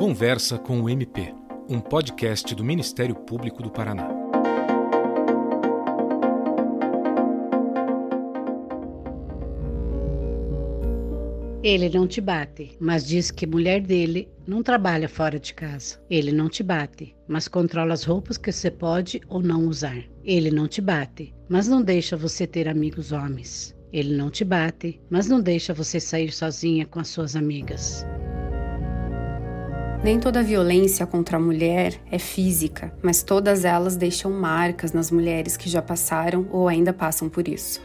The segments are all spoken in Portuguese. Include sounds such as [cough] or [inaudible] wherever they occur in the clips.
Conversa com o MP, um podcast do Ministério Público do Paraná. Ele não te bate, mas diz que mulher dele não trabalha fora de casa. Ele não te bate, mas controla as roupas que você pode ou não usar. Ele não te bate, mas não deixa você ter amigos homens. Ele não te bate, mas não deixa você sair sozinha com as suas amigas. Nem toda violência contra a mulher é física, mas todas elas deixam marcas nas mulheres que já passaram ou ainda passam por isso.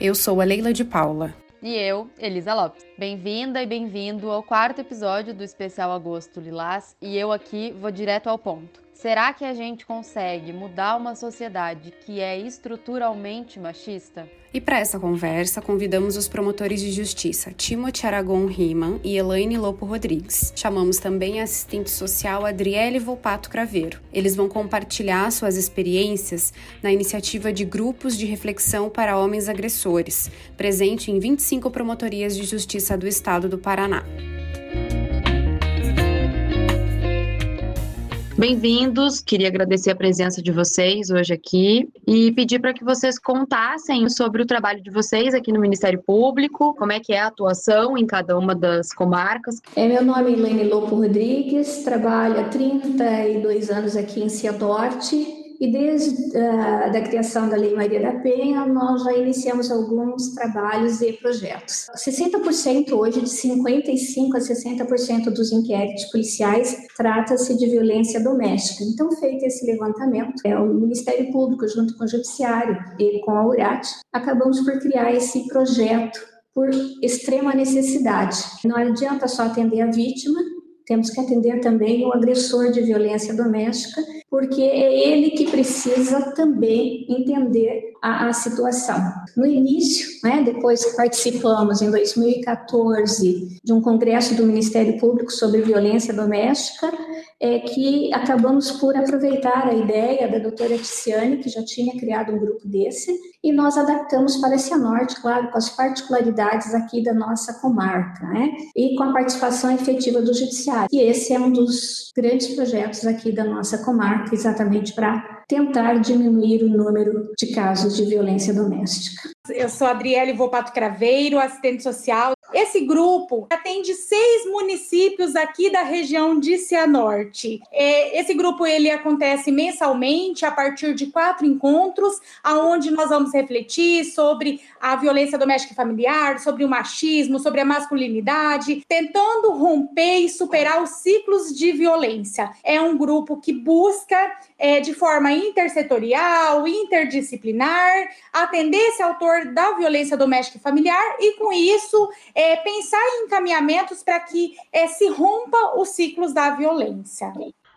Eu sou a Leila de Paula. E eu, Elisa Lopes. Bem-vinda e bem-vindo ao quarto episódio do especial Agosto Lilás e eu aqui vou direto ao ponto. Será que a gente consegue mudar uma sociedade que é estruturalmente machista? E para essa conversa, convidamos os promotores de justiça Timothy Aragon Riemann e Elaine Lopo Rodrigues. Chamamos também a assistente social Adriele Volpato Craveiro. Eles vão compartilhar suas experiências na iniciativa de grupos de reflexão para homens agressores, presente em 25 promotorias de justiça do estado do Paraná. Bem-vindos, queria agradecer a presença de vocês hoje aqui e pedir para que vocês contassem sobre o trabalho de vocês aqui no Ministério Público, como é que é a atuação em cada uma das comarcas. É, meu nome é Elaine Lopo Rodrigues, trabalho há 32 anos aqui em Cianorte e desde uh, da criação da Lei Maria da Penha, nós já iniciamos alguns trabalhos e projetos. 60% hoje, de 55% a 60% dos inquéritos policiais, trata-se de violência doméstica. Então, feito esse levantamento, é, o Ministério Público, junto com o Judiciário e com a URAT, acabamos por criar esse projeto por extrema necessidade. Não adianta só atender a vítima, temos que atender também o agressor de violência doméstica, porque é ele que precisa também entender a, a situação. No início, né, depois que participamos em 2014 de um congresso do Ministério Público sobre violência doméstica, é que acabamos por aproveitar a ideia da doutora Ticiane, que já tinha criado um grupo desse, e nós adaptamos para esse norte, claro, com as particularidades aqui da nossa comarca, né? E com a participação efetiva do judiciário. E esse é um dos grandes projetos aqui da nossa comarca, exatamente para tentar diminuir o número de casos de violência doméstica. Eu sou Adriele Volpato Craveiro, assistente social. Esse grupo atende seis municípios aqui da região de Cianorte. É, esse grupo ele acontece mensalmente a partir de quatro encontros, aonde nós vamos refletir sobre a violência doméstica e familiar, sobre o machismo, sobre a masculinidade, tentando romper e superar os ciclos de violência. É um grupo que busca, é, de forma intersetorial, interdisciplinar, atender esse autor da violência doméstica e familiar e, com isso, é, pensar em encaminhamentos para que é, se rompa os ciclos da violência.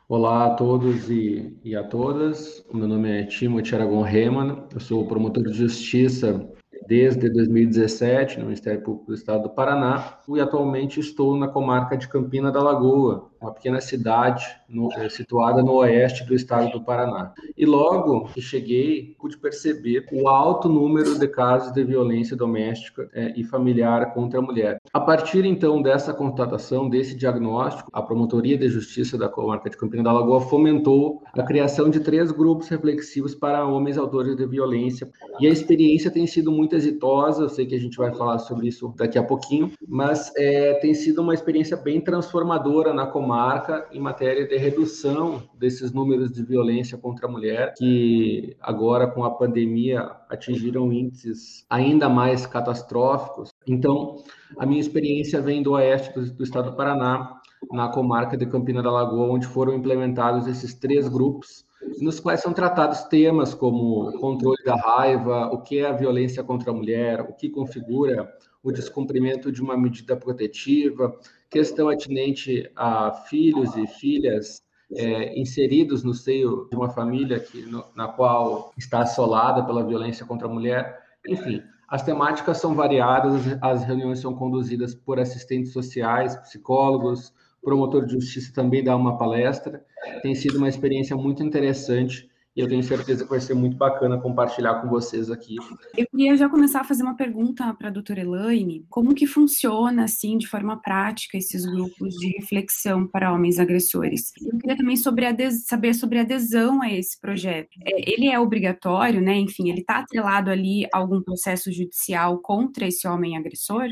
Olá a todos e, e a todas. Meu nome é Timothy Aragon Reman, eu sou promotor de justiça desde 2017 no Ministério Público do Estado do Paraná e atualmente estou na comarca de Campina da Lagoa, uma pequena cidade no, é, situada no oeste do estado do Paraná. E logo que cheguei, pude perceber o alto número de casos de violência doméstica é, e familiar contra a mulher. A partir então dessa constatação, desse diagnóstico, a Promotoria de Justiça da comarca de Campina da Lagoa fomentou a criação de três grupos reflexivos para homens autores de violência. E a experiência tem sido muito exitosa, eu sei que a gente vai falar sobre isso daqui a pouquinho, mas é, tem sido uma experiência bem transformadora na comarca marca em matéria de redução desses números de violência contra a mulher, que agora com a pandemia atingiram índices ainda mais catastróficos. Então, a minha experiência vem do oeste do, do estado do Paraná, na comarca de Campina da Lagoa, onde foram implementados esses três grupos nos quais são tratados temas como controle da raiva, o que é a violência contra a mulher, o que configura o descumprimento de uma medida protetiva, questão atinente a filhos e filhas é, inseridos no seio de uma família que, no, na qual está assolada pela violência contra a mulher. Enfim, as temáticas são variadas, as reuniões são conduzidas por assistentes sociais, psicólogos, promotor de justiça também dá uma palestra. Tem sido uma experiência muito interessante e eu tenho certeza que vai ser muito bacana compartilhar com vocês aqui. Eu queria já começar a fazer uma pergunta para a doutora Elaine, como que funciona, assim, de forma prática, esses grupos de reflexão para homens agressores? Eu queria também sobre saber sobre a adesão a esse projeto. É, ele é obrigatório, né, enfim, ele está atrelado ali a algum processo judicial contra esse homem agressor?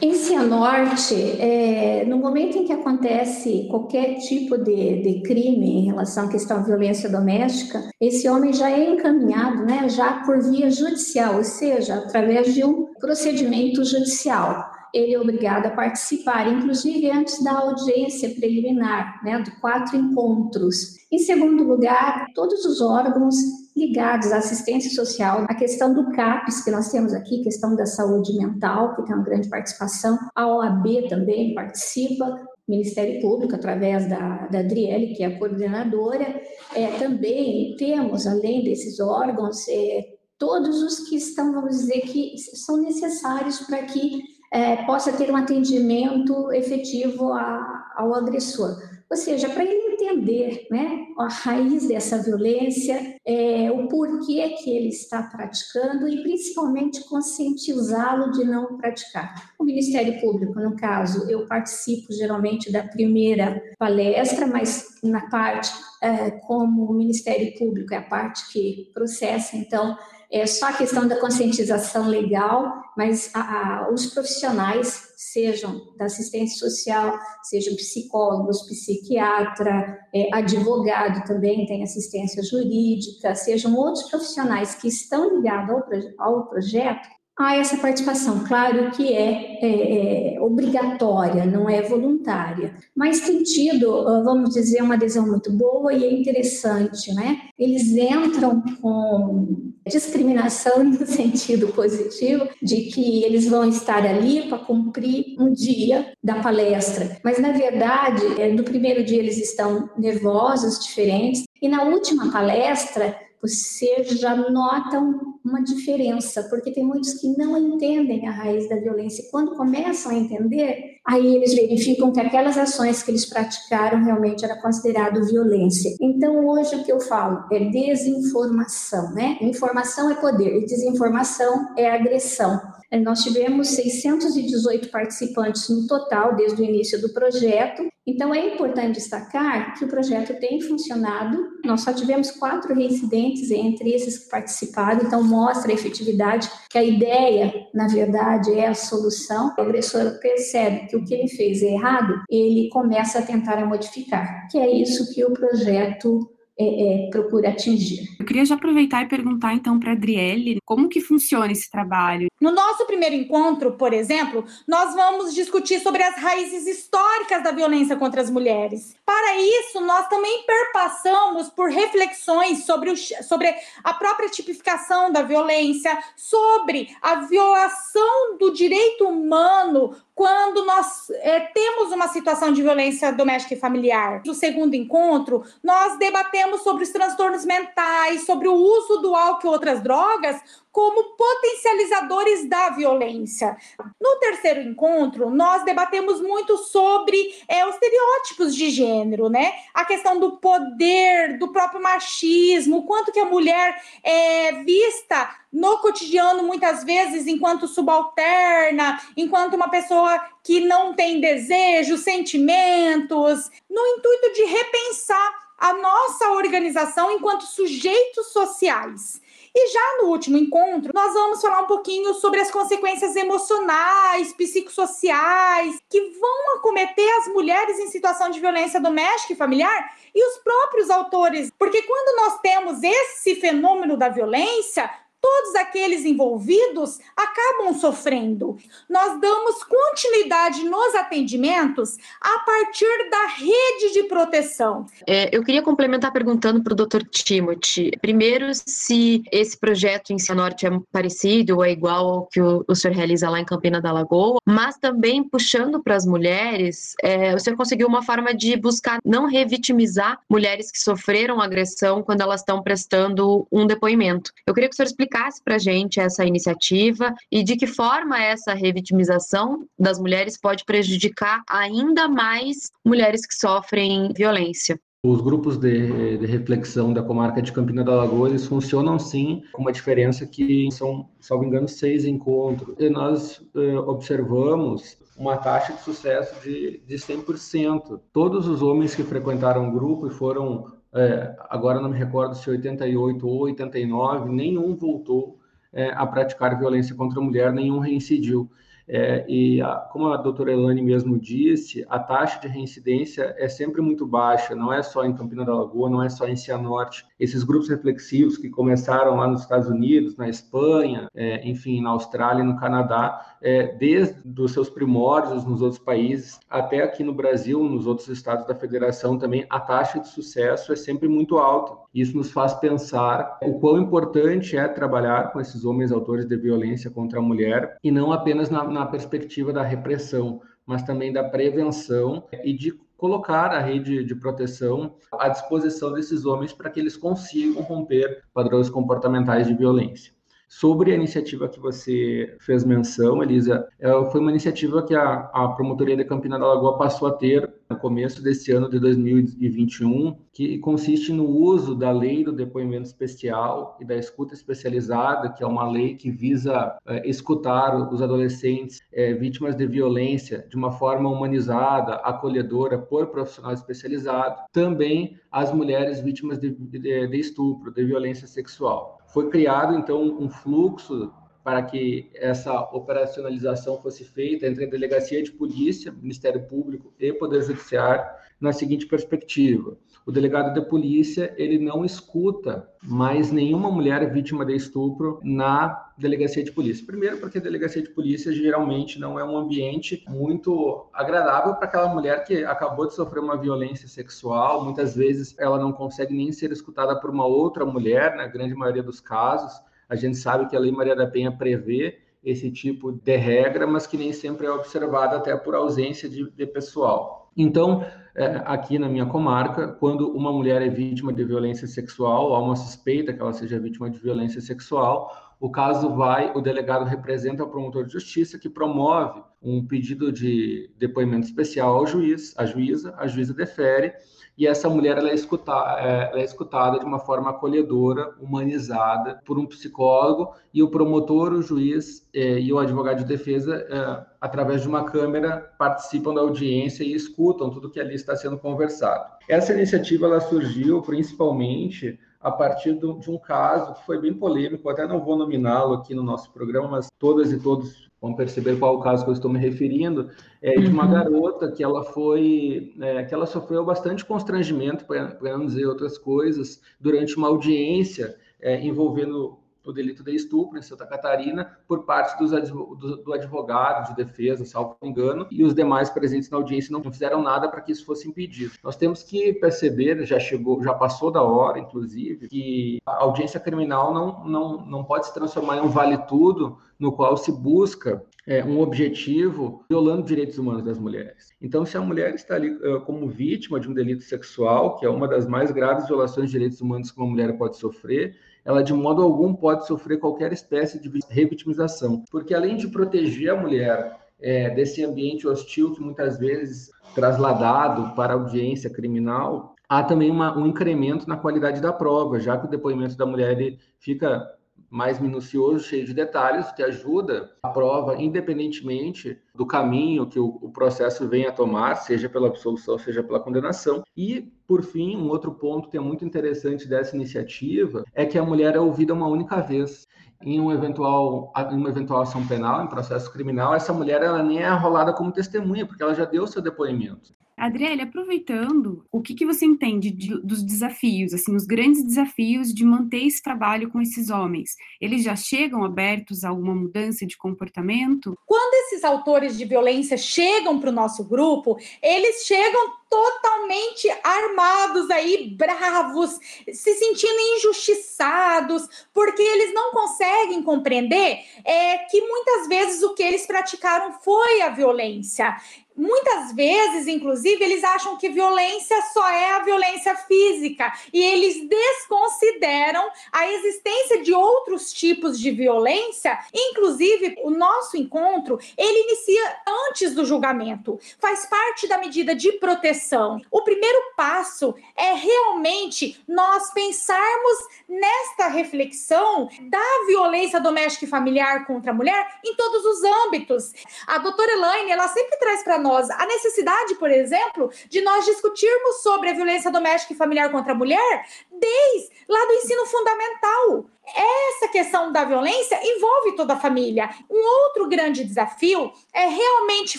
Em Cianorte, é, no momento em que acontece qualquer tipo de, de crime em relação à questão da violência doméstica, esse homem já é encaminhado, né, já por via judicial, ou seja, através de um procedimento judicial. Ele é obrigado a participar, inclusive antes da audiência preliminar, né, de quatro encontros. Em segundo lugar, todos os órgãos ligados à assistência social, a questão do CAPES, que nós temos aqui, questão da saúde mental, que tem uma grande participação, a OAB também participa, Ministério Público, através da, da Adriele, que é a coordenadora. É, também temos, além desses órgãos, é, todos os que estão, vamos dizer, que são necessários para que é, possa ter um atendimento efetivo a, ao agressor. Ou seja, para ele entender né, a raiz dessa violência, é, o porquê que ele está praticando e principalmente conscientizá-lo de não praticar. O Ministério Público, no caso, eu participo geralmente da primeira palestra, mas na parte é, como o Ministério Público é a parte que processa, então é só a questão da conscientização legal, mas a, a, os profissionais, sejam da assistência social, sejam psicólogos, psiquiatra, é, advogado também tem assistência jurídica, sejam outros profissionais que estão ligados ao, ao projeto, há essa participação. Claro que é, é, é, obrigatória, não é voluntária, mas tem tido, ah, vamos dizer, uma adesão muito boa e é interessante, né? Eles entram com discriminação [laughs] no sentido positivo, de que eles vão estar ali para cumprir um dia da palestra, mas na verdade, é, no primeiro dia eles estão nervosos, diferentes, e na última palestra você já nota uma diferença, porque tem muitos que não entendem a raiz da violência. E quando começam a entender, aí eles verificam que aquelas ações que eles praticaram realmente era considerado violência. Então, hoje o que eu falo é desinformação, né? Informação é poder e desinformação é agressão. Nós tivemos 618 participantes no total desde o início do projeto. Então, é importante destacar que o projeto tem funcionado. Nós só tivemos quatro reincidentes entre esses que participaram, então mostra a efetividade, que a ideia, na verdade, é a solução. O agressor percebe que o que ele fez é errado, ele começa a tentar modificar, que é isso que o projeto é, é, procura atingir. Eu queria já aproveitar e perguntar então para a Adriele como que funciona esse trabalho. No nosso primeiro encontro, por exemplo, nós vamos discutir sobre as raízes históricas da violência contra as mulheres. Para isso, nós também perpassamos por reflexões sobre, o, sobre a própria tipificação da violência, sobre a violação do direito humano quando nós é, temos uma situação de violência doméstica e familiar. No segundo encontro, nós debatemos sobre os transtornos mentais, sobre o uso do álcool e outras drogas como potencializadores da violência. No terceiro encontro, nós debatemos muito sobre é, os estereótipos de gênero, né? A questão do poder, do próprio machismo, quanto que a mulher é vista no cotidiano muitas vezes enquanto subalterna, enquanto uma pessoa que não tem desejos, sentimentos, no intuito de repensar a nossa organização enquanto sujeitos sociais. E já no último encontro, nós vamos falar um pouquinho sobre as consequências emocionais, psicossociais, que vão acometer as mulheres em situação de violência doméstica e familiar e os próprios autores. Porque quando nós temos esse fenômeno da violência, todos aqueles envolvidos acabam sofrendo. Nós damos continuidade nos atendimentos a partir da rede de proteção. É, eu queria complementar perguntando para o Dr. Timothy, primeiro, se esse projeto em Cianorte é parecido ou é igual ao que o, o senhor realiza lá em Campina da Lagoa, mas também puxando para as mulheres, é, o senhor conseguiu uma forma de buscar não revitimizar mulheres que sofreram agressão quando elas estão prestando um depoimento. Eu queria que o senhor explicasse explicasse para a gente essa iniciativa e de que forma essa revitimização das mulheres pode prejudicar ainda mais mulheres que sofrem violência. Os grupos de, de, reflexão da comarca de Campina da Lagoa, eles funcionam sim, com uma diferença que são, salvo engano, seis encontros. E nós eh, observamos uma taxa de sucesso de, de 100%. Todos os homens que frequentaram o grupo e foram, eh, agora não me recordo se 88 ou 89, nenhum voltou eh, a praticar violência contra a mulher, nenhum reincidiu. É, e a, como a doutora Elane mesmo disse, a taxa de reincidência é sempre muito baixa, não é só em Campina da Lagoa, não é só em Cianorte. Esses grupos reflexivos que começaram lá nos Estados Unidos, na Espanha, é, enfim, na Austrália e no Canadá, é, desde os seus primórdios nos outros países, até aqui no Brasil, nos outros estados da federação também, a taxa de sucesso é sempre muito alta. Isso nos faz pensar o quão importante é trabalhar com esses homens autores de violência contra a mulher e não apenas na, na perspectiva da repressão, mas também da prevenção e de colocar a rede de proteção à disposição desses homens para que eles consigam romper padrões comportamentais de violência. Sobre a iniciativa que você fez menção, Elisa, foi uma iniciativa que a, a Promotoria de Campina da Lagoa passou a ter no começo desse ano de 2021, que consiste no uso da lei do depoimento especial e da escuta especializada, que é uma lei que visa é, escutar os adolescentes é, vítimas de violência de uma forma humanizada, acolhedora, por profissional especializado, também as mulheres vítimas de, de, de estupro, de violência sexual. Foi criado, então, um fluxo para que essa operacionalização fosse feita entre a Delegacia de Polícia, Ministério Público e Poder Judiciário, na seguinte perspectiva. O delegado de polícia, ele não escuta mais nenhuma mulher vítima de estupro na delegacia de polícia. Primeiro, porque a delegacia de polícia geralmente não é um ambiente muito agradável para aquela mulher que acabou de sofrer uma violência sexual. Muitas vezes ela não consegue nem ser escutada por uma outra mulher, na grande maioria dos casos. A gente sabe que a Lei Maria da Penha prevê esse tipo de regra, mas que nem sempre é observada até por ausência de, de pessoal. Então, é, aqui na minha comarca, quando uma mulher é vítima de violência sexual, há uma suspeita que ela seja vítima de violência sexual, o caso vai, o delegado representa o promotor de justiça que promove um pedido de depoimento especial ao juiz, à juíza, a juíza defere e essa mulher ela é, escutada, é, ela é escutada de uma forma acolhedora, humanizada por um psicólogo e o promotor, o juiz é, e o advogado de defesa, é, através de uma câmera, participam da audiência e escutam tudo que ali está sendo conversado. Essa iniciativa ela surgiu principalmente a partir do, de um caso que foi bem polêmico, até não vou nominá-lo aqui no nosso programa, mas todas e todos vão perceber qual o caso que eu estou me referindo, é de uma uhum. garota que ela foi, é, que ela sofreu bastante constrangimento, para não dizer outras coisas, durante uma audiência é, envolvendo o delito de estupro em Santa Catarina por parte dos, do, do advogado de defesa, salvo engano, e os demais presentes na audiência não fizeram nada para que isso fosse impedido. Nós temos que perceber, já chegou, já passou da hora, inclusive, que a audiência criminal não, não, não pode se transformar em um vale-tudo no qual se busca é, um objetivo violando direitos humanos das mulheres. Então, se a mulher está ali uh, como vítima de um delito sexual, que é uma das mais graves violações de direitos humanos que uma mulher pode sofrer, ela de modo algum pode sofrer qualquer espécie de revitimização, porque além de proteger a mulher é, desse ambiente hostil que muitas vezes trasladado para a audiência criminal, há também uma, um incremento na qualidade da prova, já que o depoimento da mulher fica mais minucioso, cheio de detalhes, que ajuda a prova, independentemente do caminho que o, o, processo venha a tomar, seja pela absolução, seja pela condenação. E, por fim, um outro ponto que é muito interessante dessa iniciativa é que a mulher é ouvida uma única vez. Em, um eventual, em uma eventual ação penal, em processo criminal, essa mulher ela nem é arrolada como testemunha, porque ela já deu seu depoimento. Adriele, aproveitando, o que, que você entende de, dos desafios, assim, os grandes desafios de manter esse trabalho com esses homens? Eles já chegam abertos a alguma mudança de comportamento? Quando esses autores de violência chegam para o nosso grupo, eles chegam totalmente armados aí, bravos, se sentindo injustiçados, porque eles não conseguem compreender é, que muitas vezes o que eles praticaram foi a violência. Muitas vezes, inclusive, eles acham que violência só é a violência física e eles desconsideram a existência de outros tipos de violência. Inclusive, o nosso encontro ele inicia antes do julgamento, faz parte da medida de proteção. O primeiro passo é realmente nós pensarmos nesta reflexão da violência doméstica e familiar contra a mulher em todos os âmbitos. A doutora Elaine, ela sempre traz para nós a necessidade, por exemplo, de nós discutirmos sobre a violência doméstica e familiar contra a mulher desde lá do ensino fundamental. Essa questão da violência envolve toda a família. Um outro grande desafio é realmente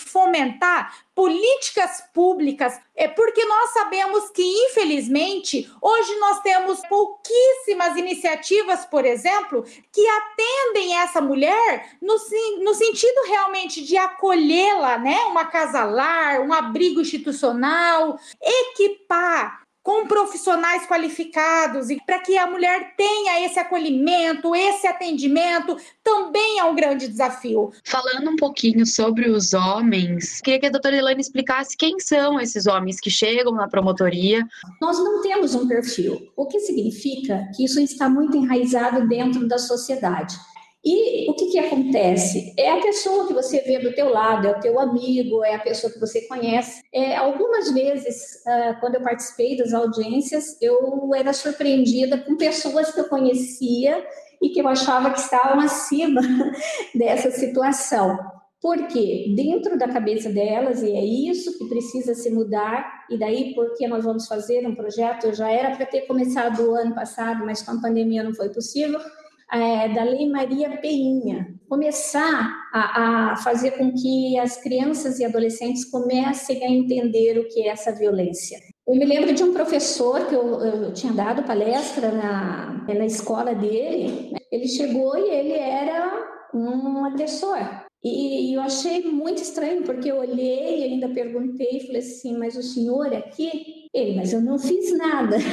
fomentar políticas públicas, é porque nós sabemos que, infelizmente, hoje nós temos pouquíssimas iniciativas, por exemplo, que atendem essa mulher no, no sentido realmente de acolhê-la, né? Uma casa lar, um abrigo institucional, equipar com profissionais qualificados e para que a mulher tenha esse acolhimento, esse atendimento, também é um grande desafio. Falando um pouquinho sobre os homens, queria que a doutora Elaine explicasse quem são esses homens que chegam na promotoria. Nós não temos um perfil, o que significa que isso está muito enraizado dentro da sociedade. E o que, que acontece? É a pessoa que você vê do teu lado, é o teu amigo, é a pessoa que você conhece. É, algumas vezes, uh, quando eu participei das audiências, eu era surpreendida com pessoas que eu conhecia e que eu achava que estavam acima [laughs] dessa situação. Porque dentro da cabeça delas, e é isso que precisa se mudar, e daí porque nós vamos fazer um projeto, eu já era para ter começado o ano passado, mas com a pandemia não foi possível, é, da Lei Maria Peinha, começar a, a, fazer com que as crianças e adolescentes comecem a entender o que é essa violência. Eu me lembro de um professor que eu, eu tinha dado palestra na, na escola dele. Ele chegou e ele era um agressor. E eu achei muito estranho, porque eu olhei e ainda perguntei, falei assim, mas o senhor é aqui? Ele, mas eu não fiz nada. [laughs]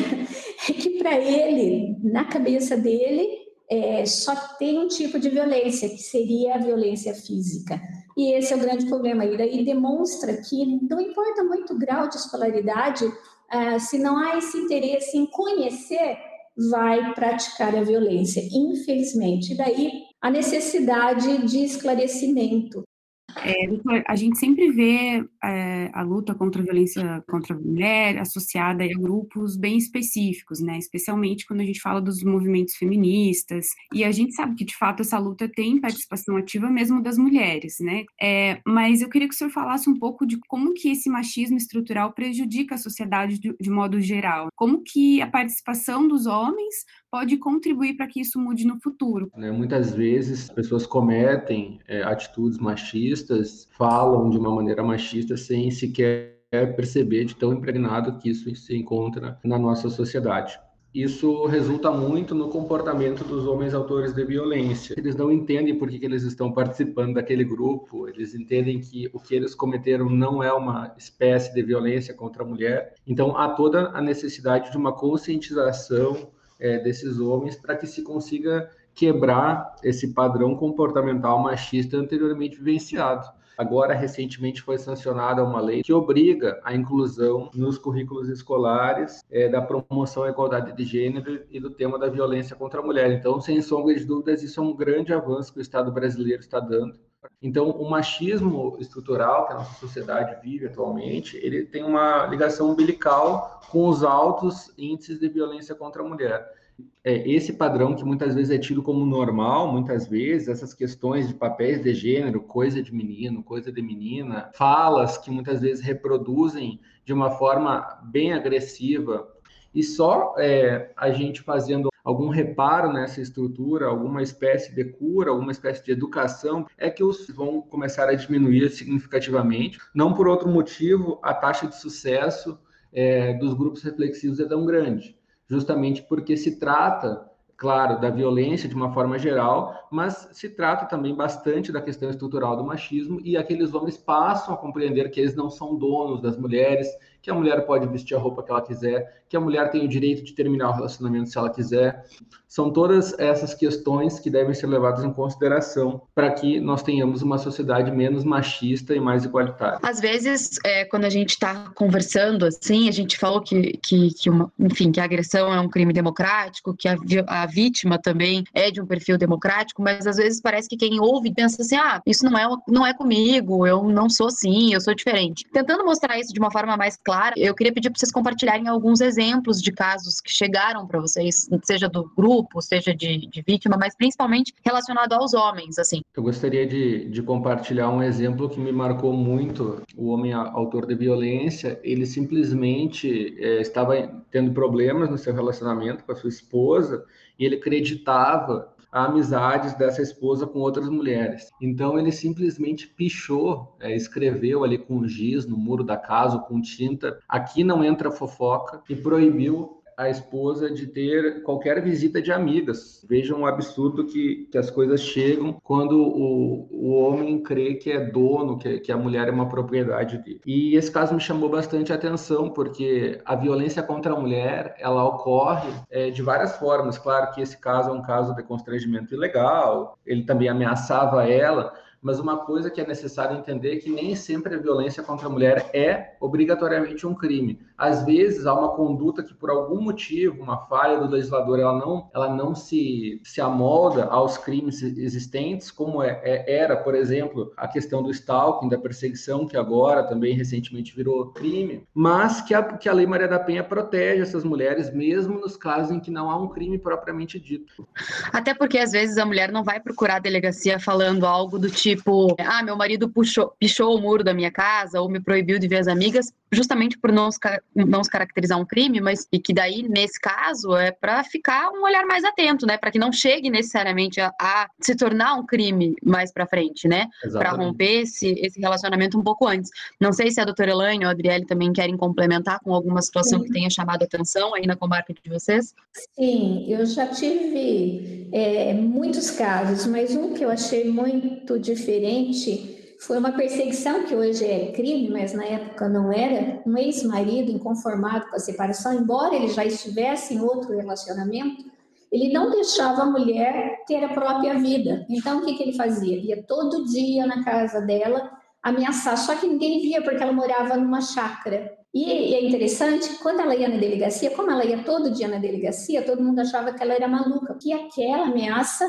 É que para ele, na cabeça dele, é, só tem um tipo de violência, que seria a violência física. E esse é o grande problema. E daí demonstra que não importa muito o grau de escolaridade, ah, se não há esse interesse em conhecer, vai praticar a violência, infelizmente. E daí a necessidade de esclarecimento. É, a gente sempre vê é, a luta contra a violência contra a mulher associada a grupos bem específicos, né? Especialmente quando a gente fala dos movimentos feministas. E a gente sabe que, de fato, essa luta tem participação ativa mesmo das mulheres, né? É, mas eu queria que o senhor falasse um pouco de como que esse machismo estrutural prejudica a sociedade de, de modo geral. Como que a participação dos homens pode contribuir para que isso mude no futuro. Né, muitas vezes pessoas cometem é, atitudes machistas, falam de uma maneira machista sem sequer perceber de tão impregnado que isso se encontra na nossa sociedade. Isso resulta muito no comportamento dos homens autores de violência. Eles não entendem por que, que eles estão participando daquele grupo, eles entendem que o que eles cometeram não é uma espécie de violência contra a mulher. Então, há toda a necessidade de uma conscientização é, desses homens para que se consiga quebrar esse padrão comportamental machista anteriormente vivenciado. Agora, recentemente, foi sancionada uma lei que obriga a inclusão nos currículos escolares é, da promoção à igualdade de gênero e do tema da violência contra a mulher. Então, sem sombra de dúvidas, isso é um grande avanço que o Estado brasileiro está dando. Então, o machismo estrutural que a nossa sociedade vive atualmente, ele tem uma ligação umbilical com os altos índices de violência contra a mulher. É, esse padrão que muitas vezes é tido como normal, muitas vezes, essas questões de papéis de gênero, coisa de menino, coisa de menina, falas que muitas vezes reproduzem de uma forma bem agressiva, e só é, a gente fazendo algum reparo nessa estrutura, alguma espécie de cura, alguma espécie de educação, é que os vão começar a diminuir significativamente. Não por outro motivo, a taxa de sucesso é, dos grupos reflexivos é tão grande justamente porque se trata claro, da violência de uma forma geral, mas se trata também bastante da questão estrutural do machismo e aqueles homens passam a compreender que eles não são donos das mulheres, que a mulher pode vestir a roupa que ela quiser, que a mulher tem o direito de terminar o relacionamento se ela quiser. São todas essas questões que devem ser levadas em consideração para que nós tenhamos uma sociedade menos machista e mais igualitária. Às vezes, é, quando a gente está conversando assim, a gente falou que, que, que, uma, enfim, que a agressão é um crime democrático, que a, a vítima também é de um perfil democrático, mas às vezes parece que quem ouve pensa assim, ah, isso não é, não é comigo, eu não sou assim, eu sou diferente. Tentando mostrar isso de uma forma mais clara, eu queria pedir para vocês compartilharem alguns exemplos de casos que chegaram para vocês, seja do grupo, seja de, de, vítima, mas principalmente relacionado aos homens, assim. Eu gostaria de, de compartilhar um exemplo que me marcou muito. O homem autor de violência, ele simplesmente é, estava tendo problemas no seu relacionamento com a sua esposa e ele acreditava amizades dessa esposa com outras mulheres. Então ele simplesmente pichou, é, escreveu ali com giz no muro da casa, com tinta, aqui não entra fofoca, e proibiu a esposa de ter qualquer visita de amigas. Vejam o absurdo que, que as coisas chegam quando o, o homem crê que é dono, que, que a mulher é uma propriedade dele. E esse caso me chamou bastante atenção, porque a violência contra a mulher, ela ocorre é, de várias formas. Claro que esse caso é um caso de constrangimento ilegal, ele também ameaçava ela, mas uma coisa que é necessário entender é que nem sempre a violência contra a mulher é obrigatoriamente um crime. Às vezes há uma conduta que por algum motivo, uma falha do legislador, ela não, ela não se, se amolda aos crimes existentes, como é, é, era, por exemplo, a questão do stalking, da perseguição, que agora também recentemente virou crime, mas que a, que a Lei Maria da Penha protege essas mulheres, mesmo nos casos em que não há um crime propriamente dito. Até porque às vezes a mulher não vai procurar a delegacia falando algo do tipo tipo, ah, meu marido puxou, pichou o muro da minha casa ou me proibiu de ver as amigas, justamente por não, não se caracterizar um crime, mas e que daí, nesse caso, é para ficar um olhar mais atento, né? Para que não chegue necessariamente a, a, se tornar um crime mais para frente, né? Para romper esse, esse relacionamento um pouco antes. Não sei se a doutora Elaine ou a Adriele também querem complementar com alguma situação Sim. que tenha chamado a atenção aí na comarca de vocês. Sim, eu já tive é, muitos casos, mas um que eu achei muito diferente foi uma perseguição que hoje é crime, mas na época não era. Um ex-marido inconformado com a separação, embora ele já estivesse em outro relacionamento, ele não deixava a mulher ter a própria vida. Então, o que, que ele fazia? Ia todo dia na casa dela ameaçar, só que ninguém via porque ela morava numa chácara. E é interessante, quando ela ia na delegacia, como ela ia todo dia na delegacia, todo mundo achava que ela era maluca, que aquela ameaça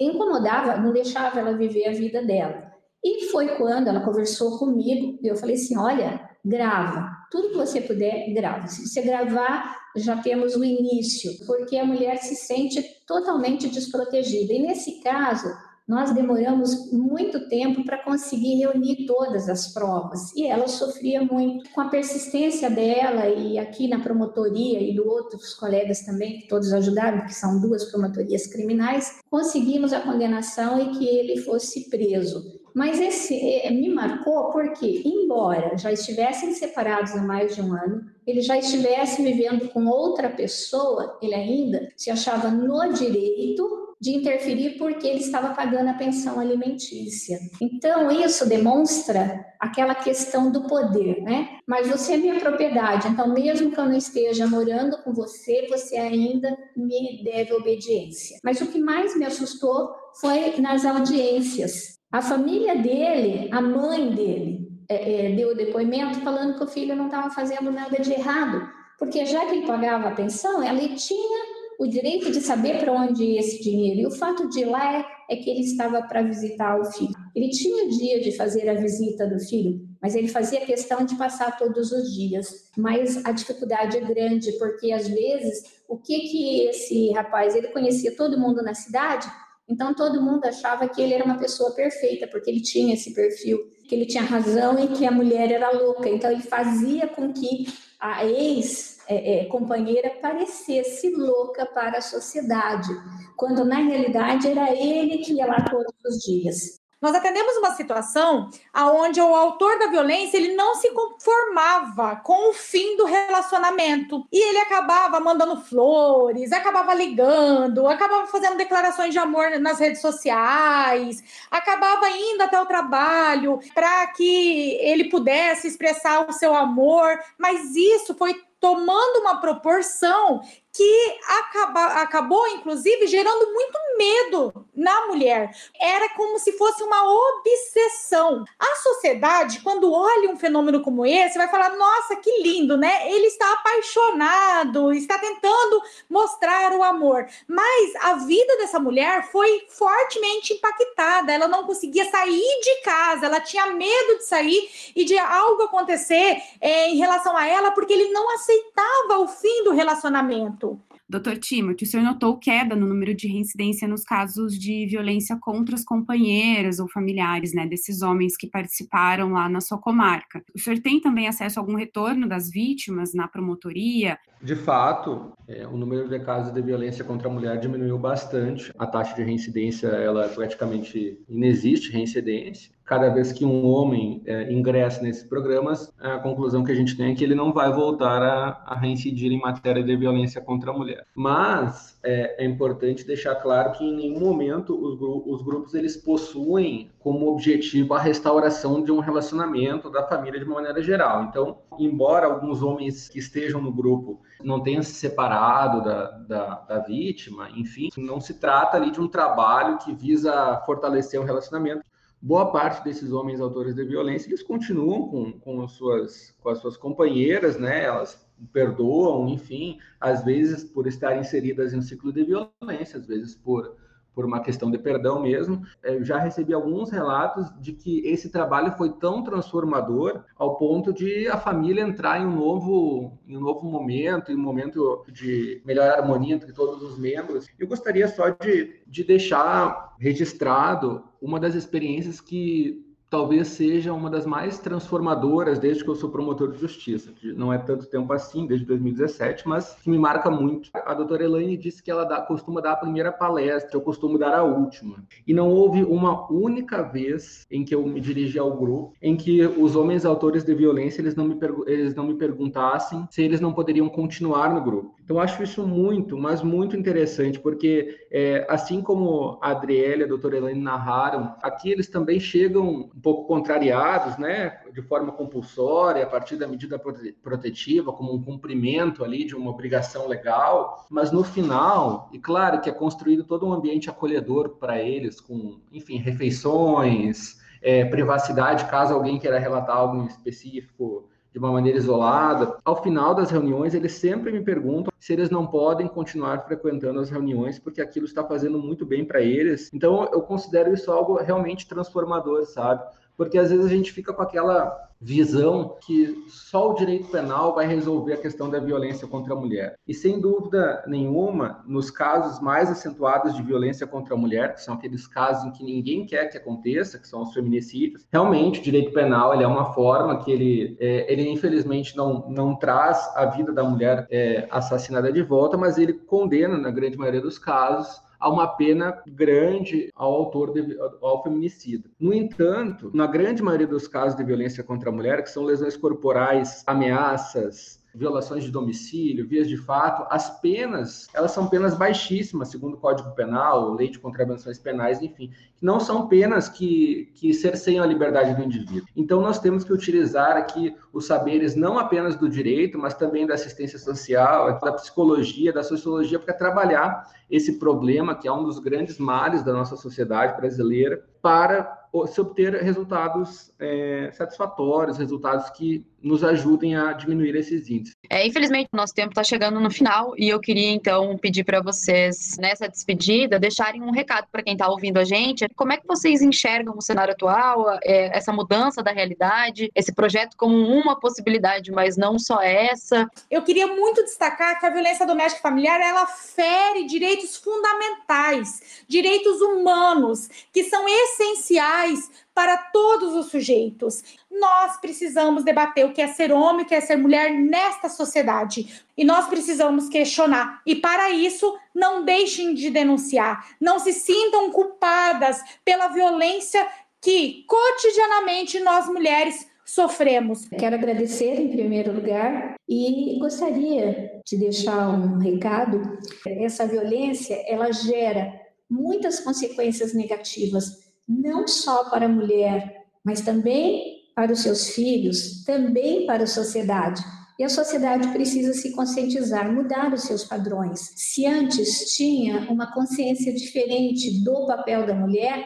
incomodava, não deixava ela viver a vida dela. E foi quando ela conversou comigo, eu falei assim: olha, grava, tudo que você puder, grava. Se você gravar, já temos o início, porque a mulher se sente totalmente desprotegida. E nesse caso, nós demoramos muito tempo para conseguir reunir todas as provas e ela sofria muito com a persistência dela e aqui na promotoria e do outros colegas também que todos ajudaram, que são duas promotorias criminais, conseguimos a condenação e que ele fosse preso. Mas esse é, me marcou porque, embora já estivessem separados há mais de um ano, ele já estivesse vivendo com outra pessoa, ele ainda se achava no direito de interferir porque ele estava pagando a pensão alimentícia. Então, isso demonstra aquela questão do poder, né? Mas você é minha propriedade, então, mesmo que eu não esteja morando com você, você ainda me deve obediência. Mas o que mais me assustou foi nas audiências. A família dele, a mãe dele, é, é, deu o depoimento falando que o filho não estava fazendo nada de errado, porque já que ele pagava a pensão, ela tinha o direito de saber para onde ia esse dinheiro. E o fato de ir lá é, é que ele estava para visitar o filho. Ele tinha o dia de fazer a visita do filho, mas ele fazia questão de passar todos os dias. Mas a dificuldade é grande, porque às vezes o que que esse rapaz, ele conhecia todo mundo na cidade, então todo mundo achava que ele era uma pessoa perfeita, porque ele tinha esse perfil, que ele tinha razão e que a mulher era louca. Então ele fazia com que a ex-companheira é, é, parecesse louca para a sociedade, quando na realidade era ele que ia lá todos os dias. Nós atendemos uma situação aonde o autor da violência ele não se conformava com o fim do relacionamento e ele acabava mandando flores, acabava ligando, acabava fazendo declarações de amor nas redes sociais, acabava indo até o trabalho para que ele pudesse expressar o seu amor, mas isso foi tomando uma proporção que acaba, acabou, inclusive, gerando muito medo na mulher. Era como se fosse uma obsessão. A sociedade, quando olha um fenômeno como esse, vai falar: nossa, que lindo, né? Ele está apaixonado, está tentando mostrar o amor. Mas a vida dessa mulher foi fortemente impactada. Ela não conseguia sair de casa, ela tinha medo de sair e de algo acontecer é, em relação a ela, porque ele não aceitava o fim do relacionamento. Doutor Timothy, o senhor notou queda no número de reincidência nos casos de violência contra os companheiros ou familiares, né, desses homens que participaram lá na sua comarca. O senhor tem também acesso a algum retorno das vítimas na promotoria? De fato, é, o número de casos de violência contra a mulher diminuiu bastante. A taxa de reincidência, ela praticamente inexiste reincidência cada vez que um homem é, ingressa nesses programas, a conclusão que a gente tem é que ele não vai voltar a, a reincidir em matéria de violência contra a mulher. Mas é, é importante deixar claro que em nenhum momento os, os, grupos eles possuem como objetivo a restauração de um relacionamento da família de uma maneira geral. Então, embora alguns homens que estejam no grupo não tenham se separado da, da, da vítima, enfim, não se trata ali de um trabalho que visa fortalecer um relacionamento boa parte desses homens autores de violência, eles continuam com, com, as, suas, com as suas companheiras, né? Elas perdoam, enfim, às vezes por estar inseridas em um ciclo de violência, às vezes por por uma questão de perdão mesmo. Eu já recebi alguns relatos de que esse trabalho foi tão transformador ao ponto de a família entrar em um novo, em um novo momento, em um momento de melhor harmonia entre todos os membros. Eu gostaria só de, de deixar registrado uma das experiências que talvez seja uma das mais transformadoras desde que eu sou promotor de justiça, que não é tanto tempo assim, desde 2017, mas que me marca muito. A doutora Elaine disse que ela dá, costuma dar a primeira palestra, eu costumo dar a última. E não houve uma única vez em que eu me dirigi ao grupo em que os homens autores de violência eles não me, eles não me perguntassem se eles não poderiam continuar no grupo. Então, acho isso muito, mas muito interessante, porque é, assim como a Adriele e a doutora Elaine narraram, aqui eles também chegam um pouco contrariados, né, de forma compulsória, a partir da medida protetiva, como um cumprimento ali de uma obrigação legal, mas no final, e claro que é construído todo um ambiente acolhedor para eles, com, enfim, refeições, é, privacidade, caso alguém queira relatar algo específico de uma maneira isolada. Ao final das reuniões, eles sempre me perguntam se eles não podem continuar frequentando as reuniões, porque aquilo está fazendo muito bem para eles. Então, eu considero isso algo realmente transformador, sabe? Porque às vezes a gente fica com aquela visão que só o direito penal vai resolver a questão da violência contra a mulher. E sem dúvida nenhuma, nos casos mais acentuados de violência contra a mulher, que são aqueles casos em que ninguém quer que aconteça, que são os feminicídios, realmente o direito penal ele é uma forma que ele, é, ele infelizmente não, não traz a vida da mulher é, assassinada de volta, mas ele condena, na grande maioria dos casos, a uma pena grande ao autor de, ao feminicídio. No entanto, na grande maioria dos casos de violência contra a mulher, que são lesões corporais, ameaças, violações de domicílio, vias de fato, as penas, elas são penas baixíssimas, segundo o Código Penal, Lei de Contravenções Penais, enfim, que não são penas que, que cerceiam a liberdade do indivíduo. Então, nós temos que utilizar aqui os saberes não apenas do direito, mas também da assistência social, da psicologia, da sociologia, para trabalhar esse problema, que é um dos grandes males da nossa sociedade brasileira, para se obter resultados é, satisfatórios, resultados que nos ajudem a diminuir esses índices. É, infelizmente, o nosso tempo está chegando no final e eu queria então pedir para vocês, nessa despedida, deixarem um recado para quem está ouvindo a gente. Como é que vocês enxergam o cenário atual, é, essa mudança da realidade, esse projeto como uma possibilidade, mas não só essa? Eu queria muito destacar que a violência doméstica familiar ela fere direitos fundamentais, direitos humanos, que são essenciais para todos os sujeitos. Nós precisamos debater o que é ser homem, o que é ser mulher nesta sociedade. E nós precisamos questionar. E para isso, não deixem de denunciar. Não se sintam culpadas pela violência que cotidianamente nós mulheres sofremos. Quero agradecer em primeiro lugar e gostaria de deixar um recado. Essa violência, ela gera muitas consequências negativas, não só para a mulher, mas também para os seus filhos, também para a sociedade. E a sociedade precisa se conscientizar, mudar os seus padrões. Se antes tinha uma consciência diferente do papel da mulher,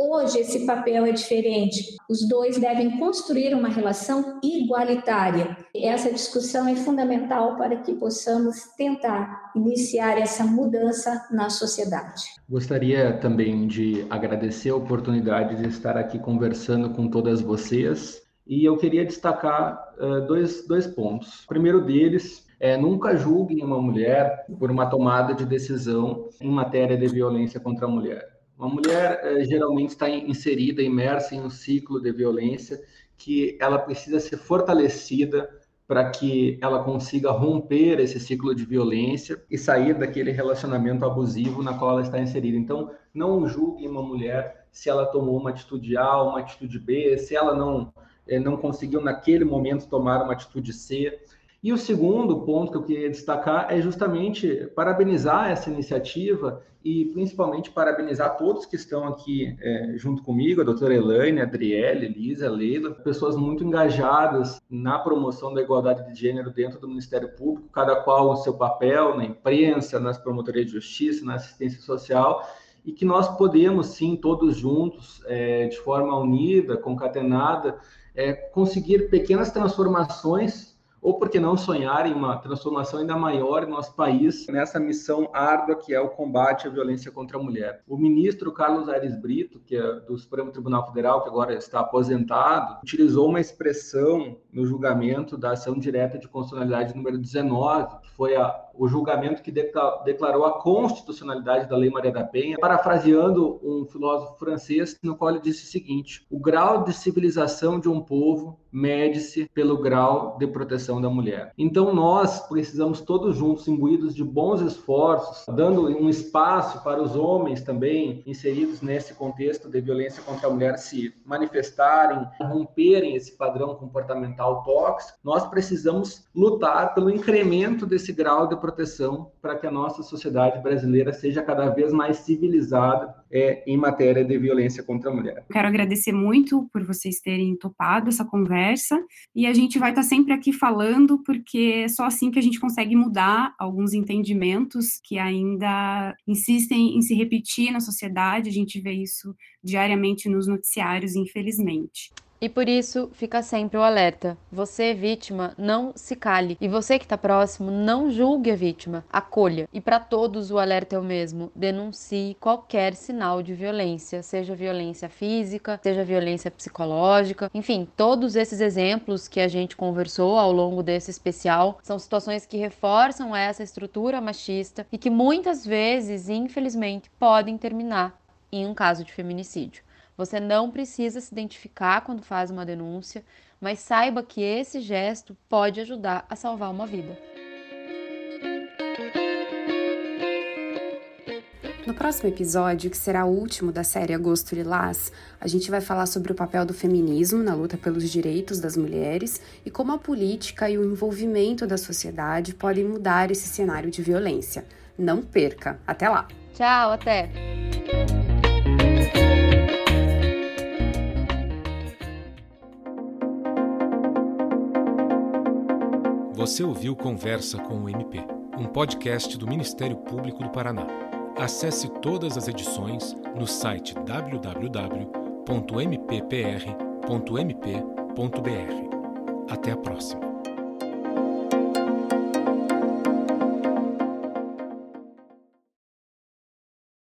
Hoje esse papel é diferente. Os dois devem construir uma relação igualitária. Essa discussão é fundamental para que possamos tentar iniciar essa mudança na sociedade. Gostaria também de agradecer a oportunidade de estar aqui conversando com todas vocês. E eu queria destacar uh, dois, dois pontos. O primeiro deles é, nunca julguem uma mulher por uma tomada de decisão em matéria de violência contra a mulher. Uma mulher eh, geralmente está inserida, imersa em um ciclo de violência que ela precisa ser fortalecida para que ela consiga romper esse ciclo de violência e sair daquele relacionamento abusivo na qual ela está inserida. Então, não julgue uma mulher se ela tomou uma atitude A, uma atitude B, se ela não eh, não conseguiu naquele momento tomar uma atitude C. E o segundo ponto que eu queria destacar é justamente parabenizar essa iniciativa e principalmente parabenizar todos que estão aqui é, junto comigo, a doutora Elaine, a Adriele, Elisa, Leila, pessoas muito engajadas na promoção da igualdade de gênero dentro do Ministério Público, cada qual o seu papel na imprensa, nas promotorias de justiça, na assistência social, e que nós podemos sim, todos juntos, é, de forma unida, concatenada, é, conseguir pequenas transformações ou por que não sonhar em uma transformação ainda maior em nosso país nessa missão árdua que é o combate à violência contra a mulher. O ministro Carlos Aires Brito, que é do Supremo Tribunal Federal, que agora está aposentado, utilizou uma expressão no julgamento da ação direta de constitucionalidade número 19, que foi a, o julgamento que declarou a constitucionalidade da Lei Maria da Penha, parafraseando um filósofo francês, no qual ele disse o seguinte: o grau de civilização de um povo mede-se pelo grau de proteção da mulher. Então nós precisamos todos juntos, imbuídos de bons esforços, dando um espaço para os homens também inseridos nesse contexto de violência contra a mulher se manifestarem, romperem esse padrão comportamental tóxico. Nós precisamos lutar pelo incremento desse grau de proteção para que a nossa sociedade brasileira seja cada vez mais civilizada é, em matéria de violência contra a mulher. Quero agradecer muito por vocês terem topado essa conversa e a gente vai estar sempre aqui falando porque é só assim que a gente consegue mudar alguns entendimentos que ainda insistem em se repetir na sociedade. A gente vê isso diariamente nos noticiários, infelizmente. E por isso fica sempre o alerta. Você, vítima, não se cale. E você que está próximo, não julgue a vítima, acolha. E para todos o alerta é o mesmo: denuncie qualquer sinal de violência, seja violência física, seja violência psicológica. Enfim, todos esses exemplos que a gente conversou ao longo desse especial são situações que reforçam essa estrutura machista e que muitas vezes, infelizmente, podem terminar em um caso de feminicídio. Você não precisa se identificar quando faz uma denúncia, mas saiba que esse gesto pode ajudar a salvar uma vida. No próximo episódio, que será o último da série Agosto Lilás, a gente vai falar sobre o papel do feminismo na luta pelos direitos das mulheres e como a política e o envolvimento da sociedade podem mudar esse cenário de violência. Não perca! Até lá! Tchau, até! Você ouviu Conversa com o MP, um podcast do Ministério Público do Paraná. Acesse todas as edições no site www.mppr.mp.br. Até a próxima.